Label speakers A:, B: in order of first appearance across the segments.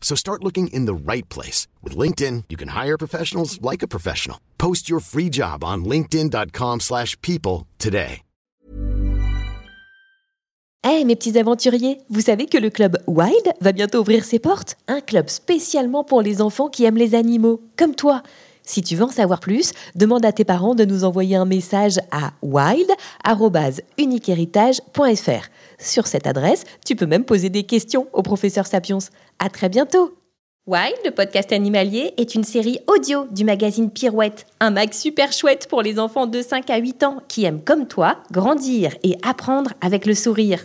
A: So start looking in the right place. With LinkedIn, you can hire professionals like a professional. Post your free job on linkedin.com/people slash people today.
B: Eh mes petits aventuriers, vous savez que le club Wild va bientôt ouvrir ses portes? Un club spécialement pour les enfants qui aiment les animaux, comme toi. Si tu veux en savoir plus, demande à tes parents de nous envoyer un message à wild.uniquehéritage.fr. Sur cette adresse, tu peux même poser des questions au professeur Sapiens. À très bientôt Wild, le podcast animalier, est une série audio du magazine Pirouette, un mag super chouette pour les enfants de 5 à 8 ans qui aiment comme toi grandir et apprendre avec le sourire.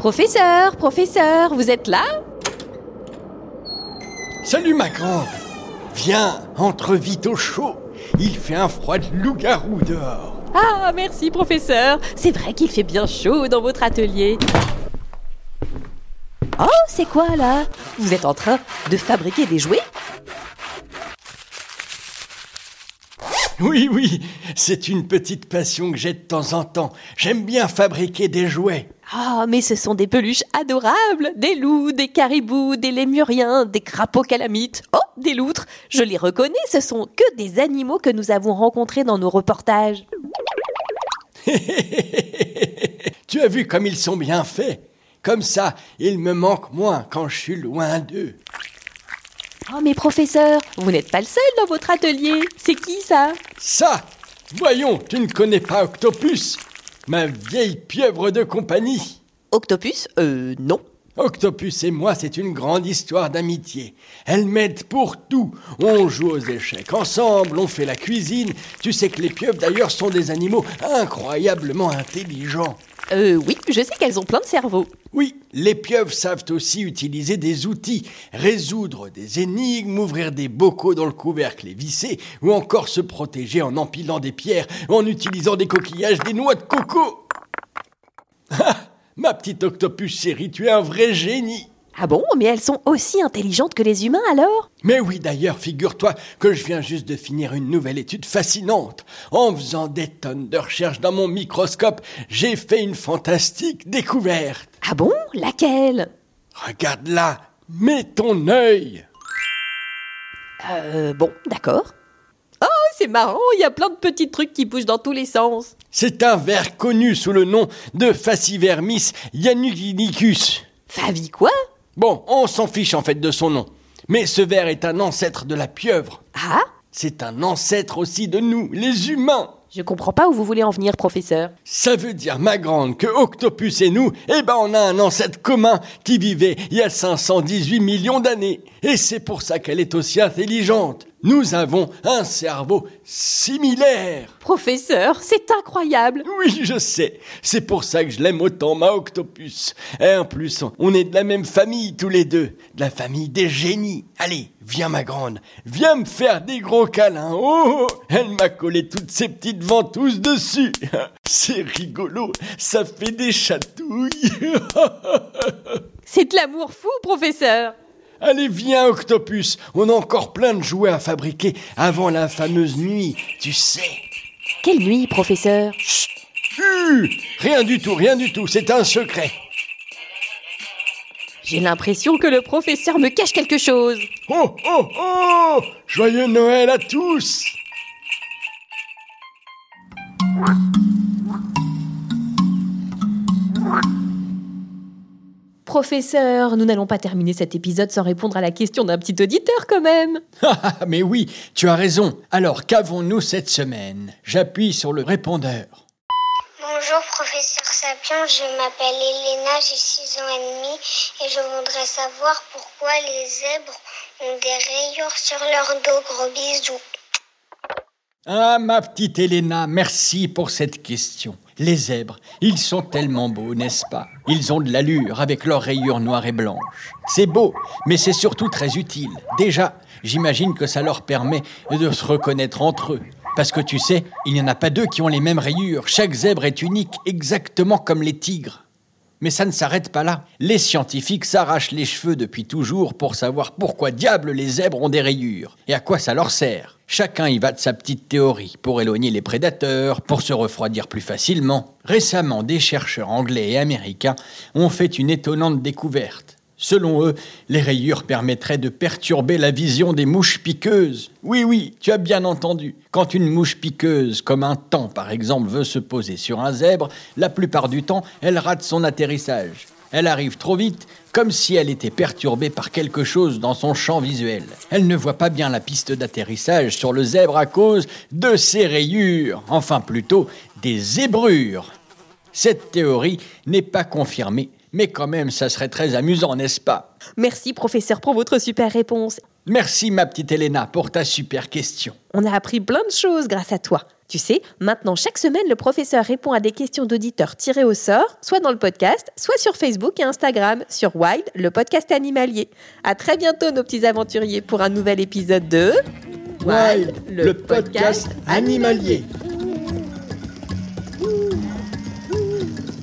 B: Professeur, professeur, vous êtes là?
C: Salut ma grande Viens, entre vite au chaud. Il fait un froid de loup-garou dehors.
B: Ah, merci professeur. C'est vrai qu'il fait bien chaud dans votre atelier. Oh, c'est quoi là? Vous êtes en train de fabriquer des jouets?
C: Oui, oui, c'est une petite passion que j'ai de temps en temps. J'aime bien fabriquer des jouets.
B: Ah, mais ce sont des peluches adorables Des loups, des caribous, des lémuriens, des crapauds calamites. Oh, des loutres Je les reconnais, ce sont que des animaux que nous avons rencontrés dans nos reportages.
C: tu as vu comme ils sont bien faits Comme ça, ils me manquent moins quand je suis loin d'eux.
B: Oh, mais professeur, vous n'êtes pas le seul dans votre atelier. C'est qui ça?
C: Ça Voyons, tu ne connais pas Octopus Ma vieille pieuvre de compagnie.
B: Octopus Euh, non.
C: Octopus et moi, c'est une grande histoire d'amitié. Elle m'aide pour tout. On joue aux échecs ensemble, on fait la cuisine. Tu sais que les pieuvres d'ailleurs sont des animaux incroyablement intelligents.
B: Euh, oui, je sais qu'elles ont plein de cerveaux.
C: Oui, les pieuvres savent aussi utiliser des outils, résoudre des énigmes, ouvrir des bocaux dans le couvercle et visser, ou encore se protéger en empilant des pierres, en utilisant des coquillages, des noix de coco. Ma petite octopus chérie, tu es un vrai génie.
B: Ah bon, mais elles sont aussi intelligentes que les humains alors?
C: Mais oui, d'ailleurs, figure-toi que je viens juste de finir une nouvelle étude fascinante. En faisant des tonnes de recherches dans mon microscope, j'ai fait une fantastique découverte.
B: Ah bon? Laquelle?
C: Regarde là, mets ton œil.
B: Euh, bon, d'accord. C'est marrant, il y a plein de petits trucs qui bougent dans tous les sens.
C: C'est un ver connu sous le nom de Facivermis yanuginicus.
B: Favi quoi?
C: Bon, on s'en fiche en fait de son nom. Mais ce ver est un ancêtre de la pieuvre.
B: Ah?
C: C'est un ancêtre aussi de nous, les humains.
B: Je comprends pas où vous voulez en venir, professeur.
C: Ça veut dire, ma grande, que Octopus et nous, eh ben, on a un ancêtre commun qui vivait il y a 518 millions d'années. Et c'est pour ça qu'elle est aussi intelligente. Nous avons un cerveau similaire.
B: Professeur, c'est incroyable.
C: Oui, je sais. C'est pour ça que je l'aime autant, ma Octopus. Et en plus, on est de la même famille tous les deux. De la famille des génies. Allez, viens, ma grande. Viens me faire des gros câlins. Oh, elle m'a collé toutes ces petites ventouses dessus. C'est rigolo. Ça fait des chatouilles.
B: C'est de l'amour fou, professeur.
C: Allez, viens, Octopus. On a encore plein de jouets à fabriquer avant la fameuse nuit, tu sais.
B: Quelle nuit, professeur?
C: Chut Rien du tout, rien du tout. C'est un secret.
B: J'ai l'impression que le professeur me cache quelque chose.
C: Oh, oh, oh Joyeux Noël à tous
B: Professeur, nous n'allons pas terminer cet épisode sans répondre à la question d'un petit auditeur quand même.
C: Ah, Mais oui, tu as raison. Alors, qu'avons-nous cette semaine? J'appuie sur le répondeur.
D: Bonjour professeur Sapion, je m'appelle Elena, j'ai 6 ans et demi et je voudrais savoir pourquoi les zèbres ont des rayures sur leur dos. Gros bisous.
C: Ah, ma petite Elena, merci pour cette question. Les zèbres, ils sont tellement beaux, n'est-ce pas? Ils ont de l'allure avec leurs rayures noires et blanches. C'est beau, mais c'est surtout très utile. Déjà, j'imagine que ça leur permet de se reconnaître entre eux. Parce que tu sais, il n'y en a pas deux qui ont les mêmes rayures. Chaque zèbre est unique, exactement comme les tigres. Mais ça ne s'arrête pas là. Les scientifiques s'arrachent les cheveux depuis toujours pour savoir pourquoi diable les zèbres ont des rayures et à quoi ça leur sert? Chacun y va de sa petite théorie pour éloigner les prédateurs, pour se refroidir plus facilement. Récemment, des chercheurs anglais et américains ont fait une étonnante découverte. Selon eux, les rayures permettraient de perturber la vision des mouches piqueuses. Oui, oui, tu as bien entendu. Quand une mouche piqueuse, comme un tan par exemple, veut se poser sur un zèbre, la plupart du temps, elle rate son atterrissage. Elle arrive trop vite, comme si elle était perturbée par quelque chose dans son champ visuel. Elle ne voit pas bien la piste d'atterrissage sur le zèbre à cause de ses rayures, enfin plutôt des zébrures. Cette théorie n'est pas confirmée, mais quand même ça serait très amusant, n'est-ce pas?
B: Merci professeur pour votre super réponse.
C: Merci ma petite Elena pour ta super question.
B: On a appris plein de choses grâce à toi. Tu sais, maintenant chaque semaine, le professeur répond à des questions d'auditeurs tirées au sort, soit dans le podcast, soit sur Facebook et Instagram, sur Wild, le podcast animalier. À très bientôt nos petits aventuriers pour un nouvel épisode de
C: Wild, le podcast animalier.